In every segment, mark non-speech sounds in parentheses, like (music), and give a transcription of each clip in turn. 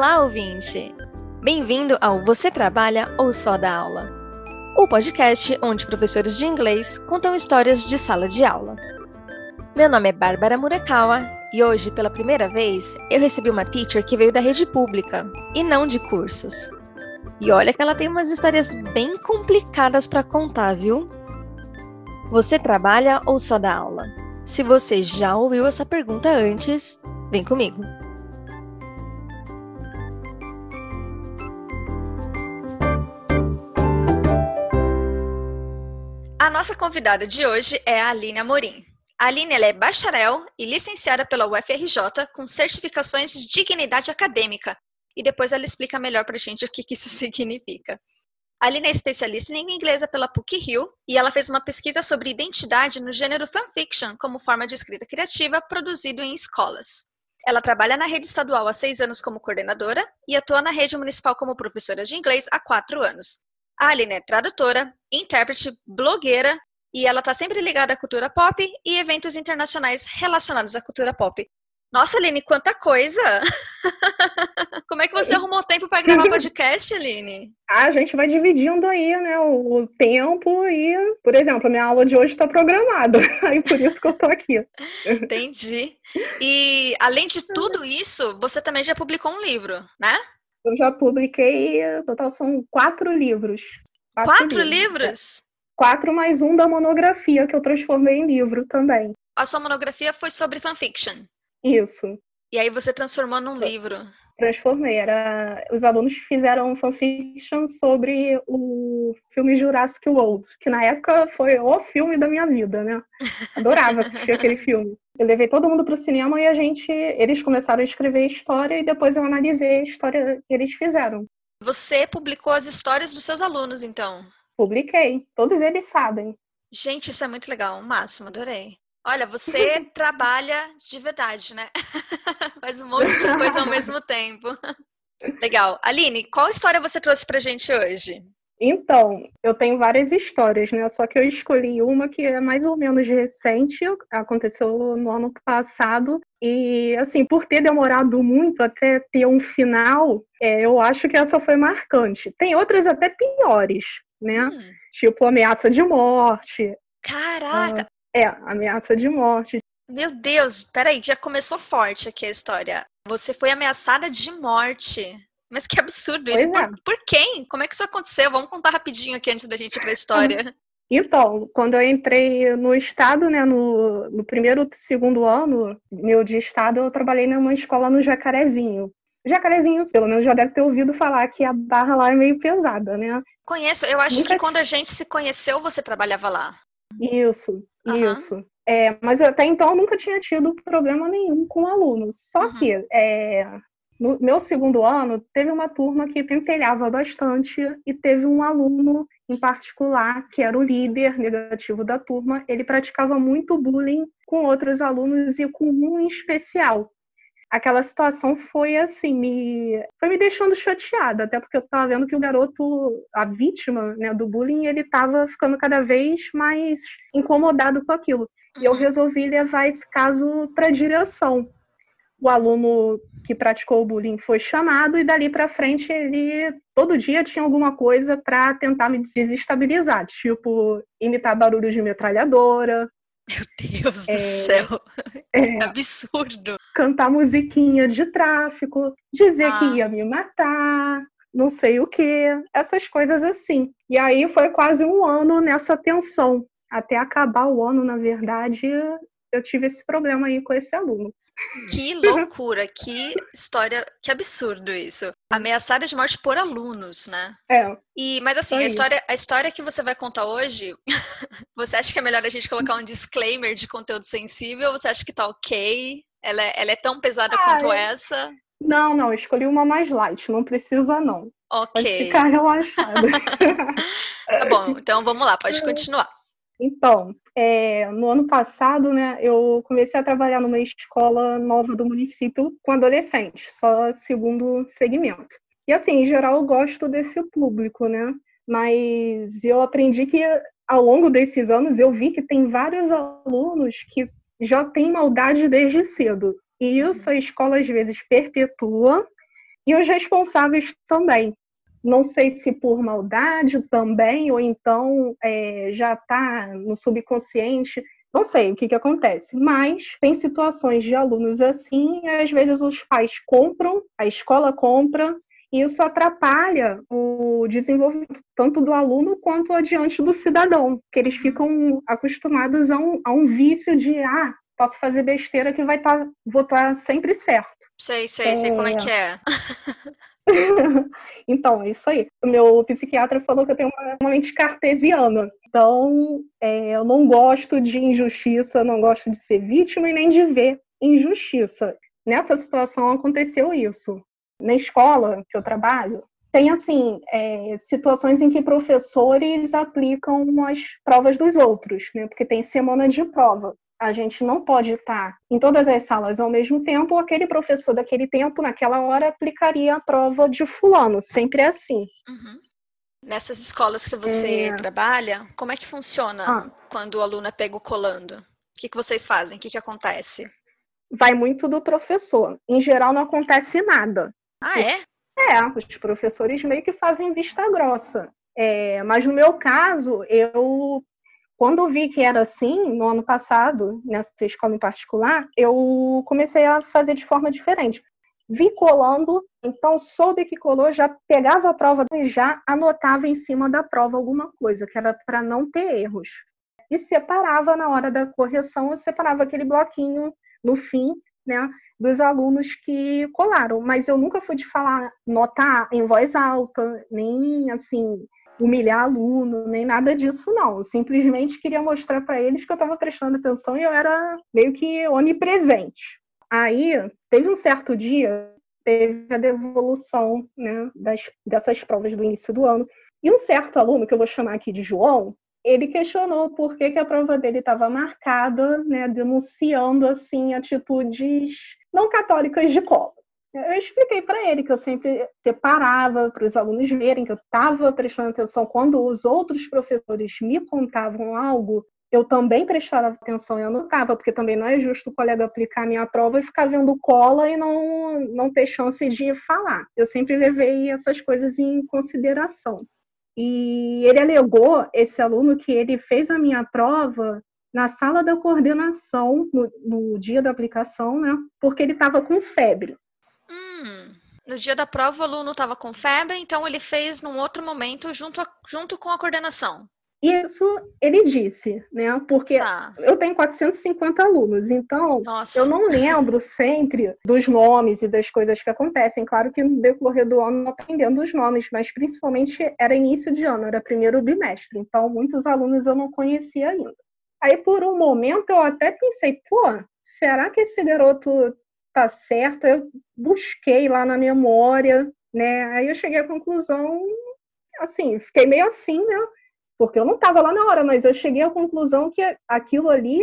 Olá, ouvinte! Bem-vindo ao Você Trabalha ou Só dá Aula? O podcast onde professores de inglês contam histórias de sala de aula. Meu nome é Bárbara Murakawa e hoje, pela primeira vez, eu recebi uma teacher que veio da rede pública e não de cursos. E olha que ela tem umas histórias bem complicadas para contar, viu? Você trabalha ou só dá aula? Se você já ouviu essa pergunta antes, vem comigo. A nossa convidada de hoje é a Aline Amorim. A Aline é bacharel e licenciada pela UFRJ com certificações de dignidade acadêmica. E depois ela explica melhor para a gente o que, que isso (laughs) significa. A Aline é especialista em língua inglesa pela PUC-Rio e ela fez uma pesquisa sobre identidade no gênero fanfiction como forma de escrita criativa produzido em escolas. Ela trabalha na rede estadual há seis anos como coordenadora e atua na rede municipal como professora de inglês há quatro anos. A Aline é tradutora, intérprete, blogueira e ela está sempre ligada à cultura pop e eventos internacionais relacionados à cultura pop. Nossa, Aline, quanta coisa! (laughs) Como é que você arrumou tempo para gravar podcast, Aline? (laughs) A gente vai dividindo aí, né, o tempo e, por exemplo, a minha aula de hoje está programada, (laughs) aí por isso que eu tô aqui. Entendi. E além de tudo isso, você também já publicou um livro, né? Eu já publiquei, total são quatro livros. Quatro, quatro livros? livros? Quatro mais um da monografia que eu transformei em livro também. A sua monografia foi sobre fanfiction? Isso. E aí você transformou num livro? Transformei. Era... Os alunos fizeram fanfiction sobre o filme Jurassic World, que na época foi o filme da minha vida, né? (laughs) Adorava assistir aquele filme. Eu levei todo mundo para o cinema e a gente, eles começaram a escrever a história e depois eu analisei a história que eles fizeram. Você publicou as histórias dos seus alunos, então? Publiquei. Todos eles sabem. Gente, isso é muito legal. O máximo, adorei. Olha, você trabalha de verdade, né? (laughs) Faz um monte de coisa ao mesmo (laughs) tempo. Legal. Aline, qual história você trouxe pra gente hoje? Então, eu tenho várias histórias, né? Só que eu escolhi uma que é mais ou menos recente, aconteceu no ano passado. E, assim, por ter demorado muito até ter um final, é, eu acho que essa foi marcante. Tem outras até piores, né? Hum. Tipo ameaça de morte. Caraca! Ah, é, ameaça de morte. Meu Deus, peraí, já começou forte aqui a história. Você foi ameaçada de morte. Mas que absurdo isso. Por, é. por, quem? Como é que isso aconteceu? Vamos contar rapidinho aqui antes da gente ir para a história. (laughs) Então, quando eu entrei no estado, né, no, no primeiro, segundo ano meu de estado, eu trabalhei numa escola no Jacarezinho. Jacarezinho, pelo menos já deve ter ouvido falar que a barra lá é meio pesada, né? Conheço. Eu acho Nunca que quando a gente se conheceu, você trabalhava lá. Isso, uhum. isso. É, mas até então eu nunca tinha tido problema nenhum com alunos. Só uhum. que é, no meu segundo ano, teve uma turma que pentelhava bastante e teve um aluno em particular, que era o líder negativo da turma, ele praticava muito bullying com outros alunos e com um em especial. Aquela situação foi assim, me foi me deixando chateada, até porque eu estava vendo que o garoto, a vítima né, do bullying, ele estava ficando cada vez mais incomodado com aquilo. E eu uhum. resolvi levar esse caso para a direção o aluno que praticou o bullying foi chamado e dali para frente ele todo dia tinha alguma coisa para tentar me desestabilizar, tipo imitar barulho de metralhadora. Meu Deus é, do céu! (laughs) É, absurdo! Cantar musiquinha de tráfico, dizer ah. que ia me matar, não sei o que, essas coisas assim. E aí foi quase um ano nessa tensão. Até acabar o ano, na verdade, eu tive esse problema aí com esse aluno. Que loucura, que história, que absurdo isso. Ameaçada de morte por alunos, né? É. E, mas assim, a história, a história que você vai contar hoje, (laughs) você acha que é melhor a gente colocar um disclaimer de conteúdo sensível ou você acha que tá ok? Ela é, ela é tão pesada ah, quanto é... essa? Não, não, escolhi uma mais light, não precisa não. Ok. Pode ficar (laughs) relaxada. (laughs) tá bom, então vamos lá, pode continuar. Então, é, no ano passado, né, eu comecei a trabalhar numa escola nova do município com adolescentes, só segundo segmento. E assim, em geral, eu gosto desse público, né? Mas eu aprendi que ao longo desses anos eu vi que tem vários alunos que já têm maldade desde cedo. E isso a escola às vezes perpetua E os responsáveis também. Não sei se por maldade também, ou então é, já está no subconsciente. Não sei o que, que acontece, mas tem situações de alunos assim, às vezes os pais compram, a escola compra, e isso atrapalha o desenvolvimento tanto do aluno quanto adiante do cidadão, que eles ficam acostumados a um, a um vício de, ah, posso fazer besteira que vai estar, tá, vou estar tá sempre certo. Sei, sei, é... sei como é que é. (laughs) (laughs) então, é isso aí. O meu psiquiatra falou que eu tenho uma, uma mente cartesiana. Então, é, eu não gosto de injustiça, não gosto de ser vítima e nem de ver injustiça. Nessa situação aconteceu isso. Na escola que eu trabalho, tem assim é, situações em que professores aplicam as provas dos outros, né? Porque tem semana de prova a gente não pode estar em todas as salas ao mesmo tempo, aquele professor daquele tempo, naquela hora, aplicaria a prova de fulano. Sempre é assim. Uhum. Nessas escolas que você é... trabalha, como é que funciona ah. quando o aluno é pego colando? O que, que vocês fazem? O que, que acontece? Vai muito do professor. Em geral, não acontece nada. Ah, é? É, os professores meio que fazem vista grossa. É, mas no meu caso, eu quando eu vi que era assim, no ano passado, nessa escola em particular, eu comecei a fazer de forma diferente. Vi colando, então soube que colou, já pegava a prova e já anotava em cima da prova alguma coisa, que era para não ter erros. E separava na hora da correção, eu separava aquele bloquinho no fim, né, dos alunos que colaram. Mas eu nunca fui de falar, notar em voz alta, nem assim, humilhar aluno, nem nada disso, não. Eu simplesmente queria mostrar para eles que eu estava prestando atenção e eu era meio que onipresente. Aí, teve um certo dia, teve a devolução né, das, dessas provas do início do ano, e um certo aluno, que eu vou chamar aqui de João, ele questionou por que, que a prova dele estava marcada, né, denunciando assim atitudes não católicas de cola. Eu expliquei para ele que eu sempre separava para os alunos verem que eu estava prestando atenção quando os outros professores me contavam algo. Eu também prestava atenção e anotava, porque também não é justo o colega aplicar a minha prova e ficar vendo cola e não, não ter chance de falar. Eu sempre levei essas coisas em consideração. E ele alegou, esse aluno, que ele fez a minha prova na sala da coordenação, no, no dia da aplicação, né? Porque ele estava com febre. Hum, no dia da prova o aluno estava com febre, então ele fez num outro momento junto, a, junto com a coordenação. Isso ele disse, né? Porque tá. eu tenho 450 alunos, então Nossa. eu não lembro sempre dos nomes e das coisas que acontecem. Claro que no decorrer do ano aprendendo os nomes, mas principalmente era início de ano, era primeiro bimestre, então muitos alunos eu não conhecia ainda. Aí por um momento eu até pensei, pô, será que esse garoto tá certa, eu busquei lá na memória, né? Aí eu cheguei à conclusão, assim, fiquei meio assim, né? Porque eu não estava lá na hora, mas eu cheguei à conclusão que aquilo ali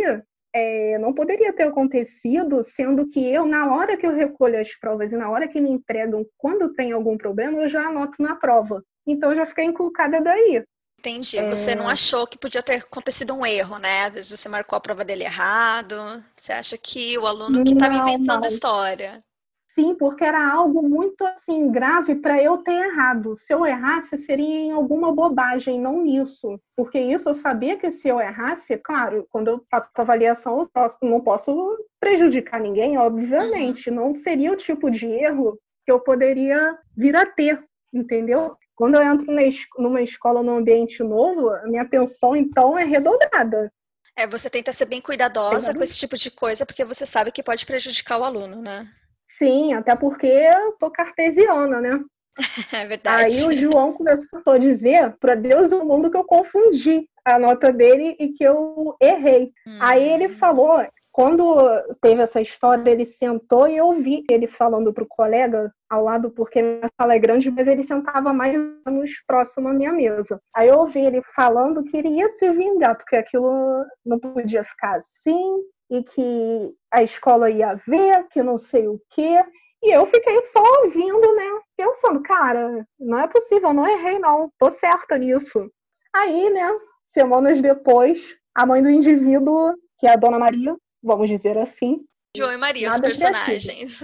é, não poderia ter acontecido, sendo que eu, na hora que eu recolho as provas e na hora que me entregam, quando tem algum problema, eu já anoto na prova. Então, eu já fiquei inculcada daí. Entendi. Você não é. achou que podia ter acontecido um erro, né? Às vezes você marcou a prova dele errado. Você acha que o aluno que estava inventando a história. Sim, porque era algo muito assim grave para eu ter errado. Se eu errasse, seria em alguma bobagem, não nisso. Porque isso eu sabia que se eu errasse, claro, quando eu faço avaliação, eu não posso prejudicar ninguém, obviamente. Uhum. Não seria o tipo de erro que eu poderia vir a ter, entendeu? Quando eu entro numa escola, num ambiente novo, a minha atenção, então, é redobrada. É, você tenta ser bem cuidadosa com esse tipo de coisa, porque você sabe que pode prejudicar o aluno, né? Sim, até porque eu sou cartesiana, né? (laughs) É verdade. Aí o João começou a dizer para Deus o mundo que eu confundi a nota dele e que eu errei. Hum. Aí ele falou quando teve essa história, ele sentou e eu vi ele falando para o colega ao lado, porque a sala é grande, mas ele sentava mais menos próximo à minha mesa. Aí eu ouvi ele falando que ele ia se vingar, porque aquilo não podia ficar assim, e que a escola ia ver, que não sei o quê. E eu fiquei só ouvindo, né? Pensando, cara, não é possível, não errei, não, tô certa nisso. Aí, né, semanas depois, a mãe do indivíduo, que é a dona Maria, vamos dizer assim. João e Maria, os personagens.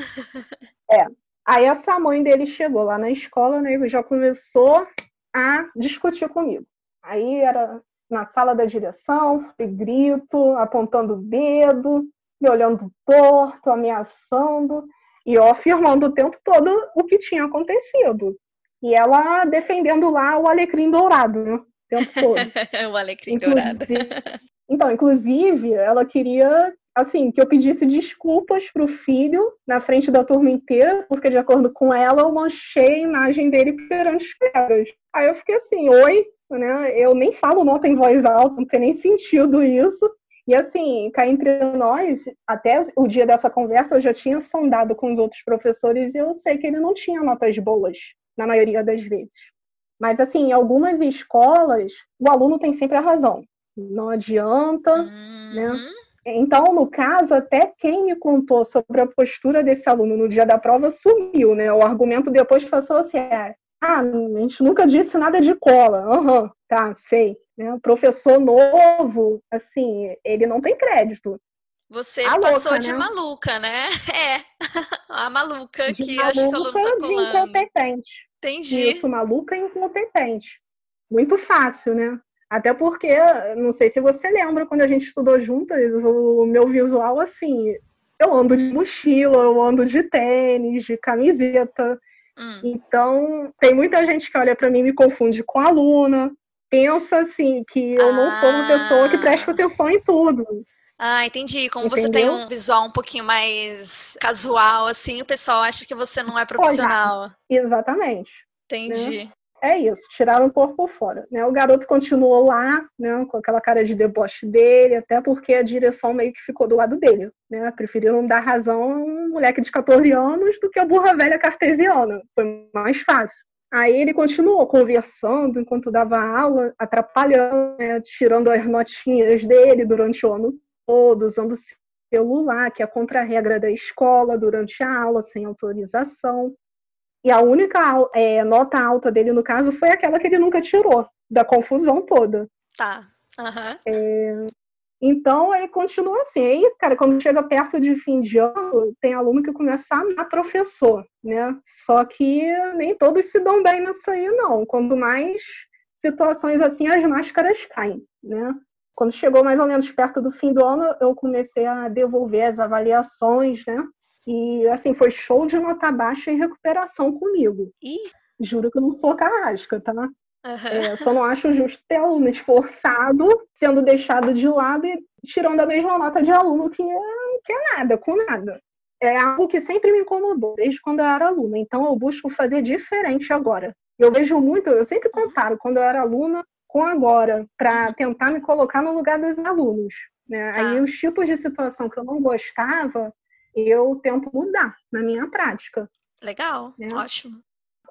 É. Aí essa mãe dele chegou lá na escola, né, e já começou a discutir comigo. Aí era na sala da direção, foi grito, apontando o dedo, me olhando torto, ameaçando, e eu afirmando o tempo todo o que tinha acontecido. E ela defendendo lá o alecrim dourado, né? O tempo todo. (laughs) o alecrim inclusive, dourado. então, inclusive, ela queria assim, que eu pedisse desculpas pro filho na frente da turma inteira, porque de acordo com ela, eu manchei a imagem dele perante os colegas. Aí eu fiquei assim, oi, né? Eu nem falo nota em voz alta, não tem nem sentido isso. E assim, cá entre nós, até o dia dessa conversa, eu já tinha sondado com os outros professores e eu sei que ele não tinha notas boas, na maioria das vezes. Mas assim, em algumas escolas, o aluno tem sempre a razão. Não adianta, né? uhum. né? Então, no caso, até quem me contou sobre a postura desse aluno no dia da prova sumiu, né? O argumento depois passou assim: é, ah, a gente nunca disse nada de cola. Aham, uhum, tá, sei. Né? O professor novo, assim, ele não tem crédito. Você a passou louca, de né? maluca, né? (laughs) É, a maluca de que maluca, acho que o aluno tá de incompetente. Entendi. Isso, maluca e incompetente. Muito fácil, né? Até porque, não sei se você lembra, quando a gente estudou juntas, o meu visual, assim, eu ando de mochila, eu ando de tênis, de camiseta. Hum. Então, tem muita gente que olha para mim e me confunde com aluna, pensa assim que eu ah. não sou uma pessoa que presta ah. atenção em tudo. Ah, entendi. Como Entendeu? você tem um visual um pouquinho mais casual, assim, o pessoal acha que você não é profissional. Exatamente. Entendi. Né? É isso, tiraram o corpo fora. Né? O garoto continuou lá, né, com aquela cara de deboche dele, até porque a direção meio que ficou do lado dele. Né? Preferiram dar razão a um moleque de 14 anos do que a burra velha cartesiana. Foi mais fácil. Aí ele continuou conversando enquanto dava aula, atrapalhando, né, tirando as notinhas dele durante o ano todo, usando celular, que é contra a regra da escola, durante a aula, sem autorização. E a única é, nota alta dele, no caso, foi aquela que ele nunca tirou, da confusão toda. Tá. Uhum. É, então, ele continua assim. Aí, cara, quando chega perto de fim de ano, tem aluno que começa a amar professor, né? Só que nem todos se dão bem nisso aí, não. Quanto mais situações assim, as máscaras caem, né? Quando chegou mais ou menos perto do fim do ano, eu comecei a devolver as avaliações, né? E, assim, foi show de nota baixa em recuperação comigo. Ih. Juro que eu não sou carrasca, tá? Uhum. É, só não acho justo ter aluno esforçado sendo deixado de lado e tirando a mesma nota de aluno que é, que é nada, com nada. É algo que sempre me incomodou, desde quando eu era aluna. Então, eu busco fazer diferente agora. Eu vejo muito, eu sempre uhum. comparo quando eu era aluna com agora, para uhum. tentar me colocar no lugar dos alunos. Né? Tá. Aí, os tipos de situação que eu não gostava, eu tento mudar na minha prática. Legal, né? ótimo.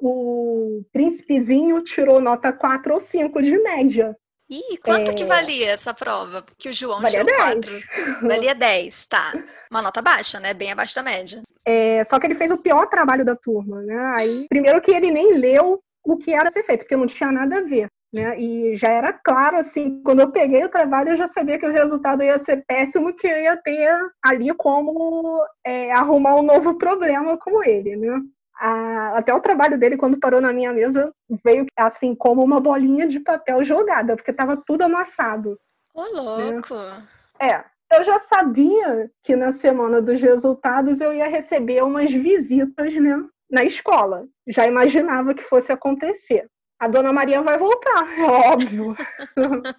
O príncipezinho tirou nota 4 ou 5 de média. Ih, quanto é... que valia essa prova? Que o João valia tirou 10. 4. Valia 10, tá. Uma nota baixa, né? Bem abaixo da média. É, só que ele fez o pior trabalho da turma, né? Aí, primeiro que ele nem leu o que era ser feito, porque não tinha nada a ver. Né? E já era claro, assim, quando eu peguei o trabalho, eu já sabia que o resultado ia ser péssimo, que eu ia ter ali como é, arrumar um novo problema com ele, né? A, até o trabalho dele, quando parou na minha mesa, veio assim como uma bolinha de papel jogada, porque estava tudo amassado. Ô, louco! Né? É, eu já sabia que na semana dos resultados eu ia receber umas visitas, né, na escola. Já imaginava que fosse acontecer a dona Maria vai voltar, é óbvio. (laughs)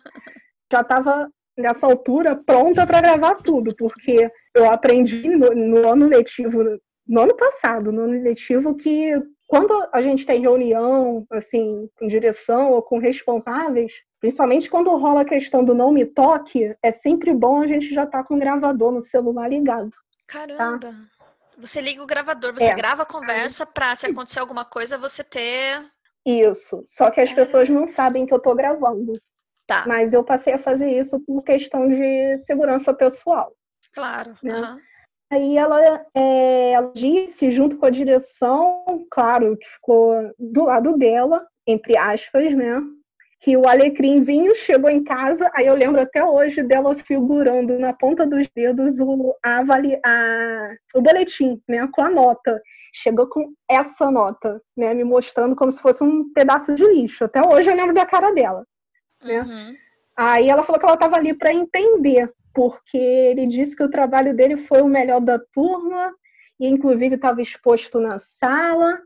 Já estava nessa altura pronta para gravar tudo, porque eu aprendi no, no, ano letivo, no ano passado, no ano letivo, que quando a gente tem reunião, assim, com direção ou com responsáveis, principalmente quando rola a questão do não me toque, é sempre bom a gente já estar tá com o gravador no celular ligado. Caramba! Tá? Você liga o gravador, você é. grava a conversa para se acontecer alguma coisa, você ter isso. Só que as pessoas não sabem que eu tô gravando. Tá. Mas eu passei a fazer isso por questão de segurança pessoal. Claro. Né? Uhum. Aí ela, é, ela disse, junto com a direção, claro, que ficou do lado dela, entre aspas, né? Que o alecrimzinho chegou em casa, aí eu lembro até hoje dela segurando na ponta dos dedos o, a, a, o boletim, né? Com a nota chegou com essa nota, né? Me mostrando como se fosse um pedaço de lixo. Até hoje eu lembro da cara dela. Né? Uhum. Aí ela falou que ela estava ali para entender, porque ele disse que o trabalho dele foi o melhor da turma, e inclusive estava exposto na sala,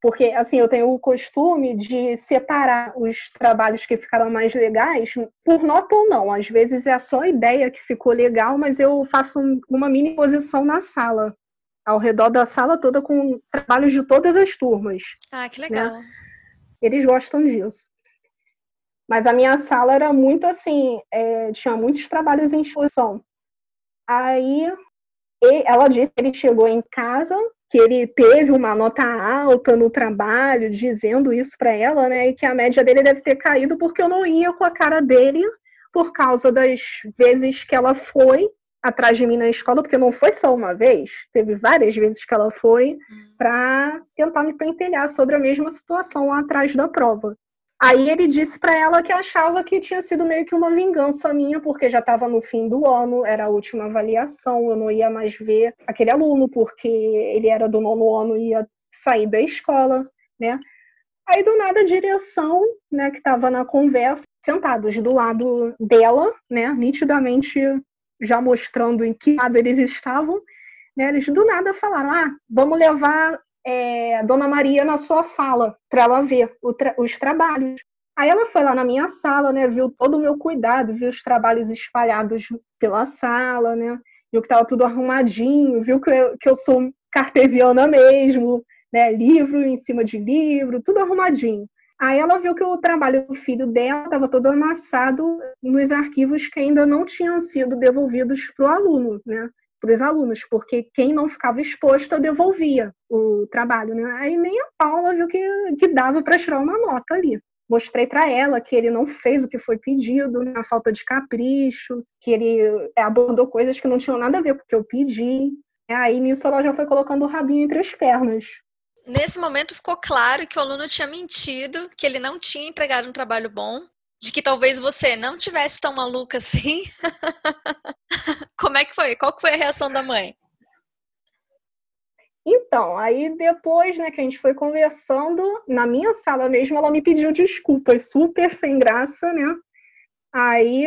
porque assim eu tenho o costume de separar os trabalhos que ficaram mais legais por nota ou não. Às vezes é só a ideia que ficou legal, mas eu faço uma mini exposição na sala, ao redor da sala toda com trabalhos de todas as turmas. Ah, que legal. Né? Eles gostam disso. Mas a minha sala era muito assim, é, tinha muitos trabalhos em exposição. Aí ela disse que ele chegou em casa que ele teve uma nota alta no trabalho, dizendo isso para ela, né? E que a média dele deve ter caído porque eu não ia com a cara dele por causa das vezes que ela foi atrás de mim na escola, porque não foi só uma vez, teve várias vezes que ela foi hum. para tentar me pentelhar sobre a mesma situação lá atrás da prova. Aí ele disse para ela que achava que tinha sido meio que uma vingança minha, porque já estava no fim do ano, era a última avaliação, eu não ia mais ver aquele aluno, porque ele era do nono ano e ia sair da escola, né? Aí do nada a direção, né, que estava na conversa, sentados do lado dela, né, nitidamente já mostrando em que lado eles estavam, né, eles do nada falaram: ah, vamos levar é, Dona Maria na sua sala para ela ver tra os trabalhos. Aí ela foi lá na minha sala, né, viu todo o meu cuidado, viu os trabalhos espalhados pela sala, né, viu que estava tudo arrumadinho, viu que eu, que eu sou cartesiana mesmo, né, livro em cima de livro, tudo arrumadinho. Aí ela viu que o trabalho do filho dela estava todo amassado nos arquivos que ainda não tinham sido devolvidos para o aluno, né? para os alunos, porque quem não ficava exposto devolvia o trabalho, né? Aí nem a Paula viu que, que dava para tirar uma nota ali. Mostrei para ela que ele não fez o que foi pedido, né? a falta de capricho, que ele é, abordou coisas que não tinham nada a ver com o que eu pedi. Aí nisso ela já foi colocando o rabinho entre as pernas. Nesse momento ficou claro que o aluno tinha mentido, que ele não tinha entregado um trabalho bom, de que talvez você não tivesse tão maluca assim. (laughs) Como é que foi? Qual foi a reação da mãe? Então, aí depois, né, que a gente foi conversando, na minha sala mesmo, ela me pediu desculpas, super sem graça, né? Aí,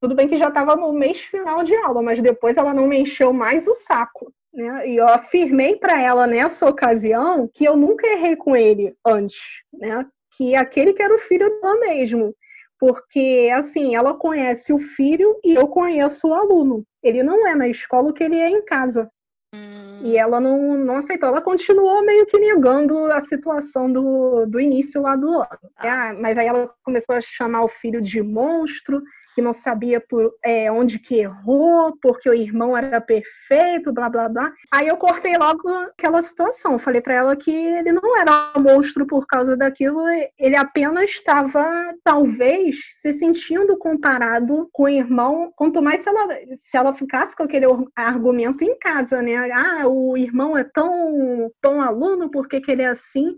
tudo bem que já estava no mês final de aula, mas depois ela não me encheu mais o saco, né? E eu afirmei para ela nessa ocasião que eu nunca errei com ele antes, né? Que aquele que era o filho dela mesmo porque assim, ela conhece o filho e eu conheço o aluno. Ele não é na escola o que ele é em casa. Hum. E ela não, não aceitou. Ela continuou meio que negando a situação do, do início lá do ano. Ah. mas aí ela começou a chamar o filho de monstro que não sabia por é, onde que errou, porque o irmão era perfeito, blá blá blá. Aí eu cortei logo aquela situação. Falei para ela que ele não era um monstro por causa daquilo, ele apenas estava, talvez, se sentindo comparado com o irmão. Quanto mais se ela, se ela ficasse com aquele argumento em casa, né? Ah, o irmão é tão, tão aluno, por que, que ele é assim?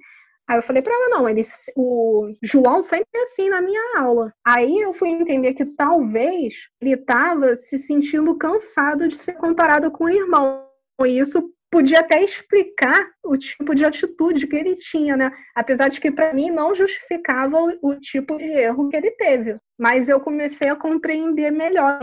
Aí eu falei para ela, não, ele, o João sempre é assim na minha aula. Aí eu fui entender que talvez ele estava se sentindo cansado de ser comparado com o irmão. E isso podia até explicar o tipo de atitude que ele tinha, né? Apesar de que para mim não justificava o, o tipo de erro que ele teve. Mas eu comecei a compreender melhor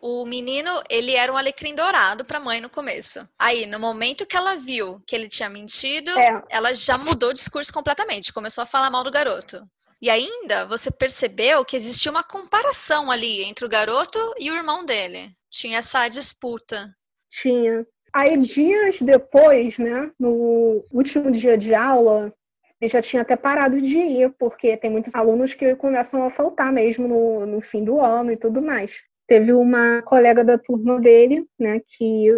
o menino, ele era um alecrim dourado para a mãe no começo. Aí, no momento que ela viu que ele tinha mentido, é. ela já mudou o discurso completamente, começou a falar mal do garoto. E ainda você percebeu que existia uma comparação ali entre o garoto e o irmão dele. Tinha essa disputa. Tinha. Aí, dias depois, né, no último dia de aula, ele já tinha até parado de ir, porque tem muitos alunos que começam a faltar mesmo no, no fim do ano e tudo mais teve uma colega da turma dele, né, que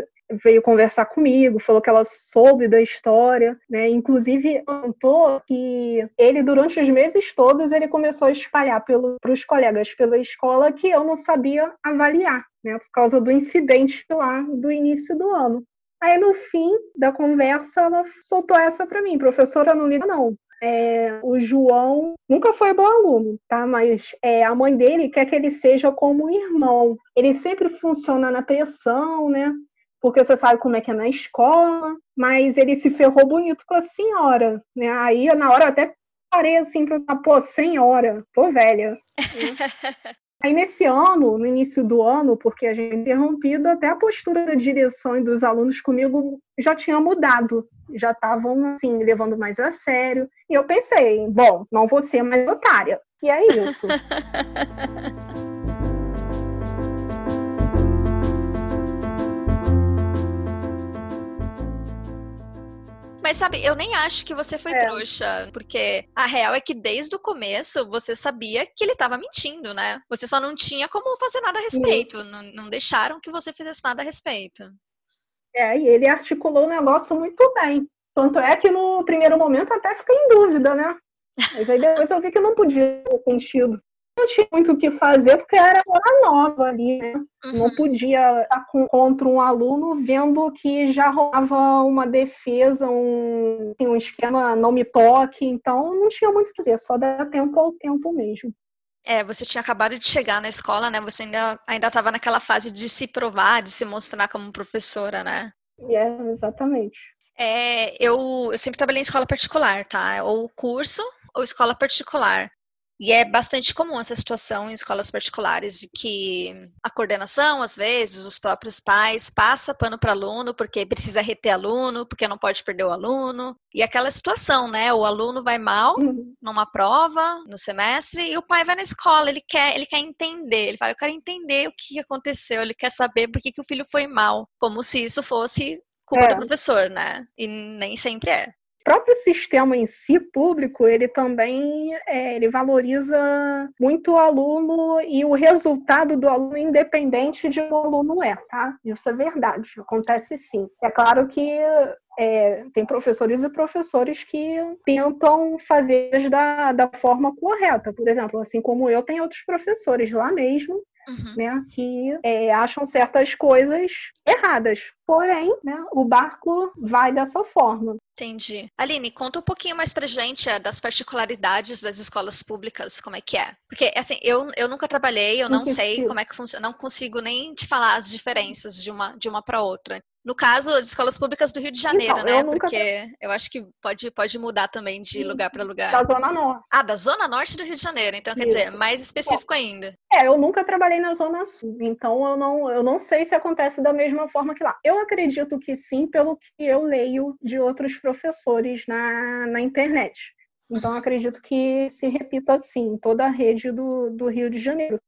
veio conversar comigo, falou que ela soube da história, né? Inclusive contou que ele durante os meses todos ele começou a espalhar para os colegas pela escola que eu não sabia avaliar, né? Por causa do incidente lá do início do ano. Aí no fim da conversa ela soltou essa para mim, professora não liga não, é, o João nunca foi bom aluno, tá? Mas é, a mãe dele quer que ele seja como um irmão. Ele sempre funciona na pressão, né? porque você sabe como é que é na escola, mas ele se ferrou bonito com a senhora, né? Aí na hora até parei assim para pô, senhora, tô velha. (laughs) Aí nesse ano, no início do ano, porque a gente interrompido, até a postura da direção e dos alunos comigo já tinha mudado, já estavam assim levando mais a sério. E eu pensei, bom, não vou ser mais otária. E é isso. (laughs) Mas sabe, eu nem acho que você foi é. trouxa, porque a real é que desde o começo você sabia que ele estava mentindo, né? Você só não tinha como fazer nada a respeito, não, não, deixaram que você fizesse nada a respeito. É, e ele articulou o negócio muito bem. Tanto é que no primeiro momento até fiquei em dúvida, né? Mas aí depois eu vi que não podia ter sentido tinha muito o que fazer porque era hora nova ali, né? Uhum. Não podia estar contra um aluno vendo que já rolava uma defesa, um, assim, um esquema não me toque, então não tinha muito o que fazer, só dar tempo ao tempo mesmo. É, você tinha acabado de chegar na escola, né? Você ainda ainda estava naquela fase de se provar, de se mostrar como professora, né? É, exatamente. É, eu, eu sempre trabalhei em escola particular, tá? Ou curso ou escola particular. E é bastante comum essa situação em escolas particulares, de que a coordenação, às vezes, os próprios pais, passa pano para aluno porque precisa reter aluno, porque não pode perder o aluno. E aquela situação, né? O aluno vai mal uhum. numa prova, no semestre, e o pai vai na escola, ele quer, ele quer entender, ele fala, eu quero entender o que aconteceu, ele quer saber por que, que o filho foi mal, como se isso fosse culpa é. do professor, né? E nem sempre é próprio sistema em si público ele também é, ele valoriza muito o aluno e o resultado do aluno independente de um aluno é, tá? Isso é verdade, acontece sim. É claro que é, tem professores e professores que tentam fazer da, da forma correta. Por exemplo, assim como eu, tem outros professores lá mesmo Uhum. Né, que é, acham certas coisas erradas. Porém, né, o barco vai dessa forma. Entendi. Aline, conta um pouquinho mais pra gente é, das particularidades das escolas públicas, como é que é? Porque, assim, eu, eu nunca trabalhei, eu não, não sei como é que funciona, não consigo nem te falar as diferenças de uma, de uma para outra. No caso, as escolas públicas do Rio de Janeiro, então, né? Porque eu acho que pode, pode mudar também de lugar para lugar. Da Zona Norte. Ah, da Zona Norte do Rio de Janeiro. Então, quer Isso. dizer, mais específico Bom, ainda. É, eu nunca trabalhei na Zona Sul, então eu não, eu não sei se acontece da mesma forma que lá. Eu acredito que sim, pelo que eu leio de outros professores na, na internet. Então, acredito que se repita assim, toda a rede do, do Rio de Janeiro.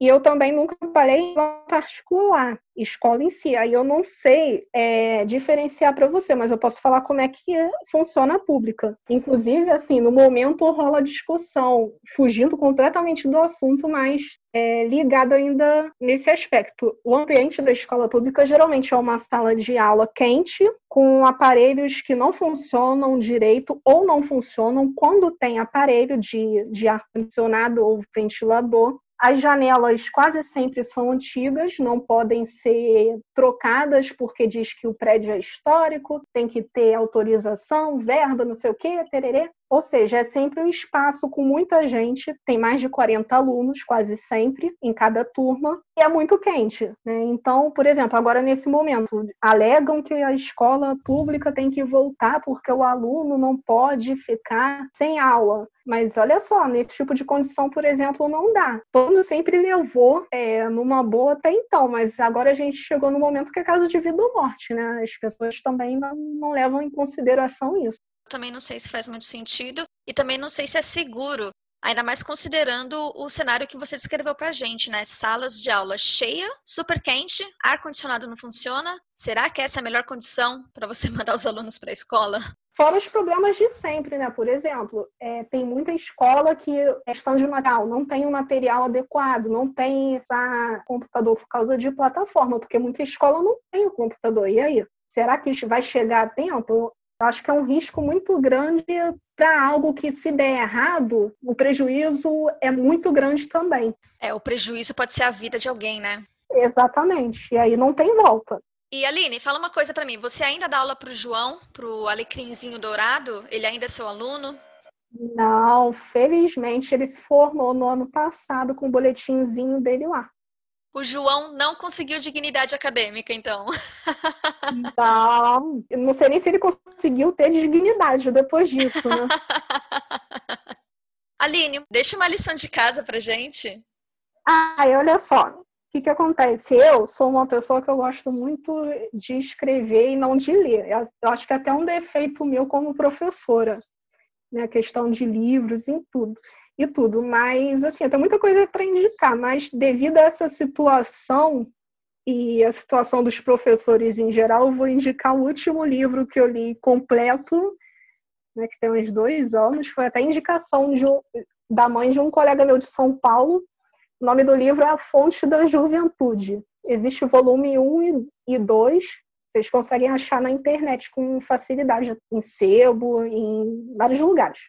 E eu também nunca trabalhei em particular, escola em si. Aí eu não sei é, diferenciar para você, mas eu posso falar como é que funciona a pública. Inclusive, assim, no momento rola discussão, fugindo completamente do assunto, mas é, ligado ainda nesse aspecto. O ambiente da escola pública geralmente é uma sala de aula quente, com aparelhos que não funcionam direito ou não funcionam quando tem aparelho de, de ar-condicionado ou ventilador. As janelas quase sempre são antigas, não podem ser trocadas porque diz que o prédio é histórico, tem que ter autorização, verba, não sei o quê, tererê. Ou seja, é sempre um espaço com muita gente, tem mais de 40 alunos, quase sempre, em cada turma, e é muito quente. Né? Então, por exemplo, agora nesse momento, alegam que a escola pública tem que voltar porque o aluno não pode ficar sem aula. Mas olha só, nesse tipo de condição, por exemplo, não dá. Todo sempre levou é, numa boa até então, mas agora a gente chegou no momento que é caso de vida ou morte, né? As pessoas também não, não levam em consideração isso também não sei se faz muito sentido e também não sei se é seguro, ainda mais considerando o cenário que você descreveu pra gente, né? Salas de aula cheia, super quente, ar condicionado não funciona. Será que essa é a melhor condição para você (laughs) mandar os alunos para a escola? Fora os problemas de sempre, né? Por exemplo, é, tem muita escola que questão de material, não tem um material adequado, não tem essa computador por causa de plataforma, porque muita escola não tem o computador. E aí? Será que vai chegar a tempo? Acho que é um risco muito grande para algo que, se der errado, o prejuízo é muito grande também. É, o prejuízo pode ser a vida de alguém, né? Exatamente. E aí não tem volta. E Aline, fala uma coisa para mim. Você ainda dá aula para o João, para o Alecrimzinho Dourado? Ele ainda é seu aluno? Não, felizmente ele se formou no ano passado com o boletimzinho dele lá. O João não conseguiu dignidade acadêmica, então. (laughs) Não, não sei nem se ele conseguiu ter dignidade depois disso, né? (laughs) Aline, deixa uma lição de casa pra gente. Ah, olha só. O que, que acontece? Eu sou uma pessoa que eu gosto muito de escrever e não de ler. Eu acho que é até um defeito meu como professora, né? A questão de livros e tudo e tudo. Mas, assim, tem muita coisa para indicar, mas devido a essa situação e a situação dos professores em geral, vou indicar o último livro que eu li completo, né, que tem uns dois anos, foi até indicação de, da mãe de um colega meu de São Paulo. O nome do livro é A Fonte da Juventude. Existe o volume 1 e 2, vocês conseguem achar na internet com facilidade, em sebo, em vários lugares.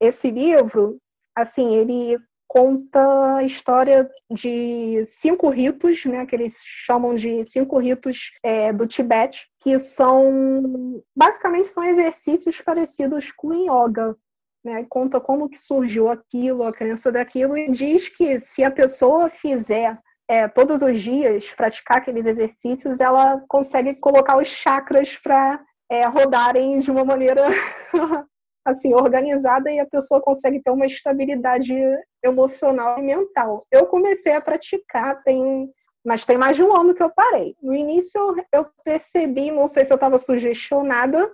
Esse livro, assim, ele conta a história de cinco ritos, né, que eles chamam de cinco ritos é, do Tibete, que são basicamente são exercícios parecidos com yoga. Né, conta como que surgiu aquilo, a crença daquilo, e diz que se a pessoa fizer é, todos os dias, praticar aqueles exercícios, ela consegue colocar os chakras para é, rodarem de uma maneira (laughs) assim, organizada e a pessoa consegue ter uma estabilidade emocional e mental. Eu comecei a praticar, tem, mas tem mais de um ano que eu parei. No início eu percebi, não sei se eu estava sugestionada,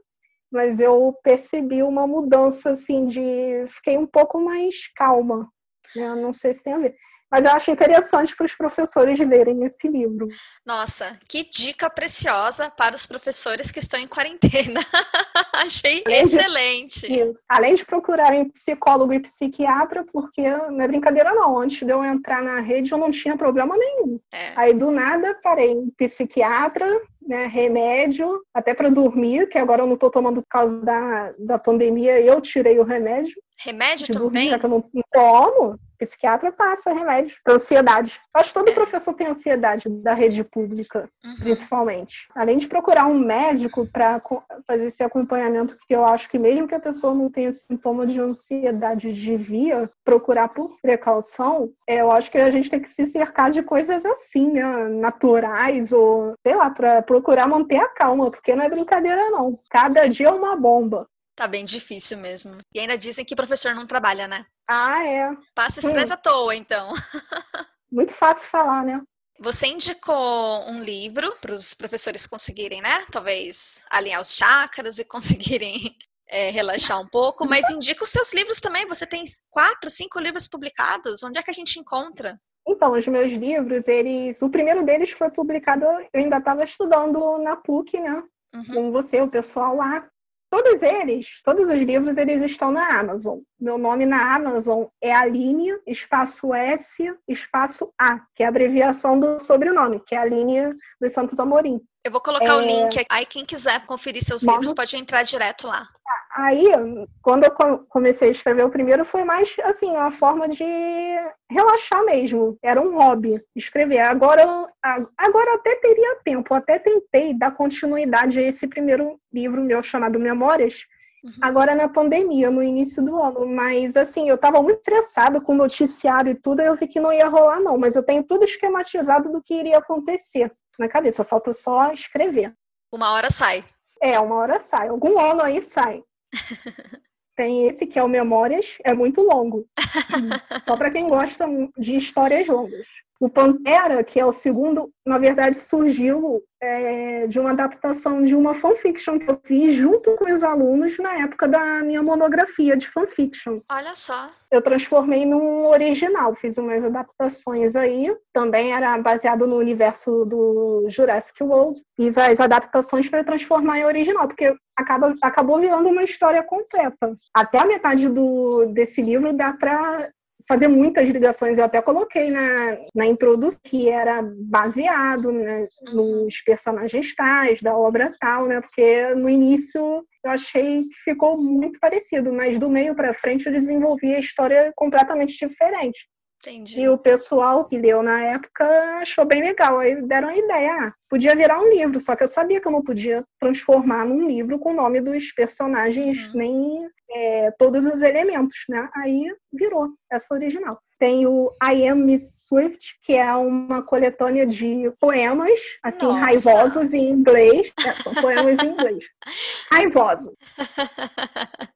mas eu percebi uma mudança assim de fiquei um pouco mais calma. Né? Não sei se tem a ver. Mas eu acho interessante para os professores lerem esse livro. Nossa, que dica preciosa para os professores que estão em quarentena. (laughs) Achei Além excelente. De, Além de procurarem psicólogo e psiquiatra, porque não é brincadeira não, antes de eu entrar na rede eu não tinha problema nenhum. É. Aí do nada parei em psiquiatra, né, remédio, até para dormir, que agora eu não estou tomando por causa da, da pandemia, eu tirei o remédio. Remédio também? Dormir, já que eu não tomo psiquiatra passa remédio para ansiedade. Acho que todo é. professor tem ansiedade da rede pública, uhum. principalmente. Além de procurar um médico para fazer esse acompanhamento, que eu acho que mesmo que a pessoa não tenha sintoma de ansiedade, devia procurar por precaução, é, eu acho que a gente tem que se cercar de coisas assim, né? naturais ou, sei lá, para procurar manter a calma, porque não é brincadeira não. Cada dia é uma bomba. Tá bem difícil mesmo. E ainda dizem que professor não trabalha, né? Ah, é. Passa estresse à toa, então. (laughs) Muito fácil falar, né? Você indicou um livro para os professores conseguirem, né? Talvez alinhar os chakras e (laughs) conseguirem é, relaxar um pouco, mas indica os seus livros também. Você tem quatro, cinco livros publicados. Onde é que a gente encontra? Então, os meus livros, eles. O primeiro deles foi publicado, eu ainda estava estudando na PUC, né? Uhum. Com você, o pessoal lá. Todos eles, todos os livros, eles estão na Amazon. Meu nome na Amazon é Aline, espaço S, espaço A, que é a abreviação do sobrenome, que é Aline dos Santos Amorim. Eu vou colocar é... o link, aí quem quiser conferir seus livros pode entrar direto lá. Aí, quando eu comecei a escrever o primeiro, foi mais, assim, uma forma de relaxar mesmo. Era um hobby, escrever. Agora, agora até teria tempo, até tentei dar continuidade a esse primeiro livro meu chamado Memórias. Agora na pandemia, no início do ano. Mas assim, eu estava muito estressada com o noticiário e tudo, eu vi que não ia rolar, não. Mas eu tenho tudo esquematizado do que iria acontecer na cabeça, falta só escrever. Uma hora sai. É, uma hora sai. Algum ano aí sai. (laughs) Tem esse que é o Memórias, é muito longo. (laughs) Só para quem gosta de histórias longas. O Pantera, que é o segundo, na verdade surgiu é, de uma adaptação de uma fanfiction que eu fiz junto com os alunos na época da minha monografia de fanfiction. Olha só. Eu transformei num original, fiz umas adaptações aí. Também era baseado no universo do Jurassic World. Fiz as adaptações para transformar em original, porque acaba, acabou virando uma história completa. Até a metade do, desse livro dá para fazer muitas ligações. Eu até coloquei na, na introdução que era baseado né, uhum. nos personagens tais, da obra tal, né? Porque no início eu achei que ficou muito parecido, mas do meio para frente eu desenvolvi a história completamente diferente. Entendi. E o pessoal que leu na época achou bem legal. Aí deram a ideia, ah, podia virar um livro, só que eu sabia que eu não podia transformar num livro com o nome dos personagens, uhum. nem é, todos os elementos, né? Aí virou essa original. Tem o I Am Miss Swift, que é uma coletânea de poemas, assim, Nossa. raivosos em inglês. É, são poemas em inglês. (laughs) Raivosos. (laughs)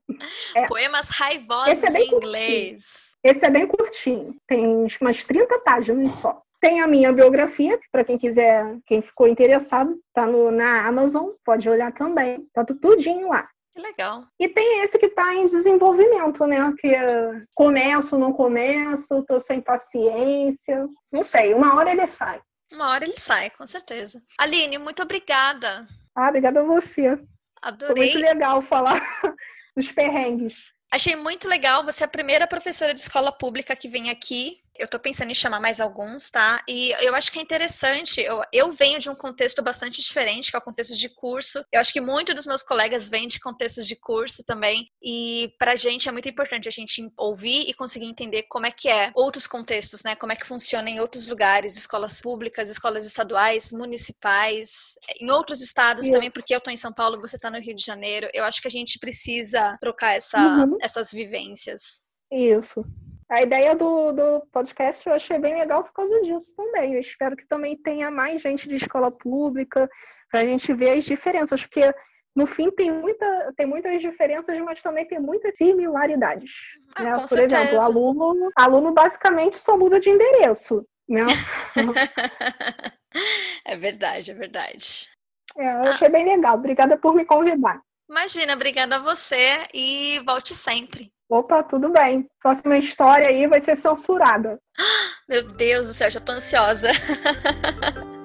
É. Poemas raivosos é em inglês. Esse é bem curtinho, tem umas 30 páginas só. Tem a minha biografia, para quem quiser, quem ficou interessado, tá no, na Amazon, pode olhar também. Tá tudinho lá. Que legal. E tem esse que está em desenvolvimento, né? Que é, começo, não começo, tô sem paciência. Não sei, uma hora ele sai. Uma hora ele sai, com certeza. Aline, muito obrigada. Ah, obrigada a você. Adorei. Foi muito legal falar (laughs) dos perrengues. Achei muito legal. Você é a primeira professora de escola pública que vem aqui eu tô pensando em chamar mais alguns, tá? E eu acho que é interessante. Eu, eu venho de um contexto bastante diferente, que é o contexto de curso. Eu acho que muitos dos meus colegas vêm de contextos de curso também. E pra gente é muito importante a gente ouvir e conseguir entender como é que é outros contextos, né? Como é que funciona em outros lugares, escolas públicas, escolas estaduais, municipais, em outros estados também, porque eu tô em São Paulo, você tá no Rio de Janeiro. Eu acho que a gente precisa trocar essa, uhum. essas vivências. Isso. A ideia do, do podcast eu achei bem legal por causa disso também. Eu espero que também tenha mais gente de escola pública, para a gente ver as diferenças, porque no fim tem, muita, tem muitas diferenças, mas também tem muitas similaridades. Ah, né? Por certeza. exemplo, aluno, aluno basicamente só muda de endereço. Né? (laughs) (laughs) é verdade, é verdade. É, eu achei ah. bem legal. Obrigada por me convidar. Imagina, obrigada a você e volte sempre. Opa, tudo bem. Próxima história aí vai ser censurada. (gasps) Meu Deus do céu, já tô ansiosa. (laughs)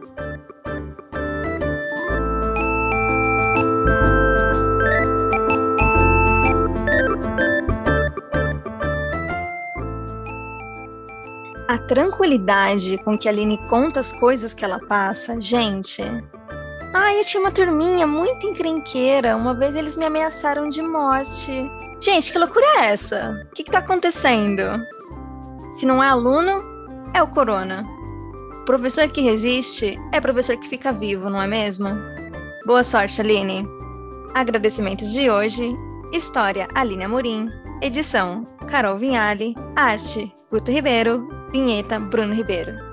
A tranquilidade com que a Aline conta as coisas que ela passa, gente. Ah, eu tinha uma turminha muito encrenqueira. Uma vez eles me ameaçaram de morte. Gente, que loucura é essa? O que, está acontecendo? Se não é aluno, é o corona. Professor que resiste é professor que fica vivo, não é mesmo? Boa sorte, Aline. Agradecimentos de hoje: História Aline Amorim, edição Carol Vinhali, arte Guto Ribeiro, vinheta Bruno Ribeiro.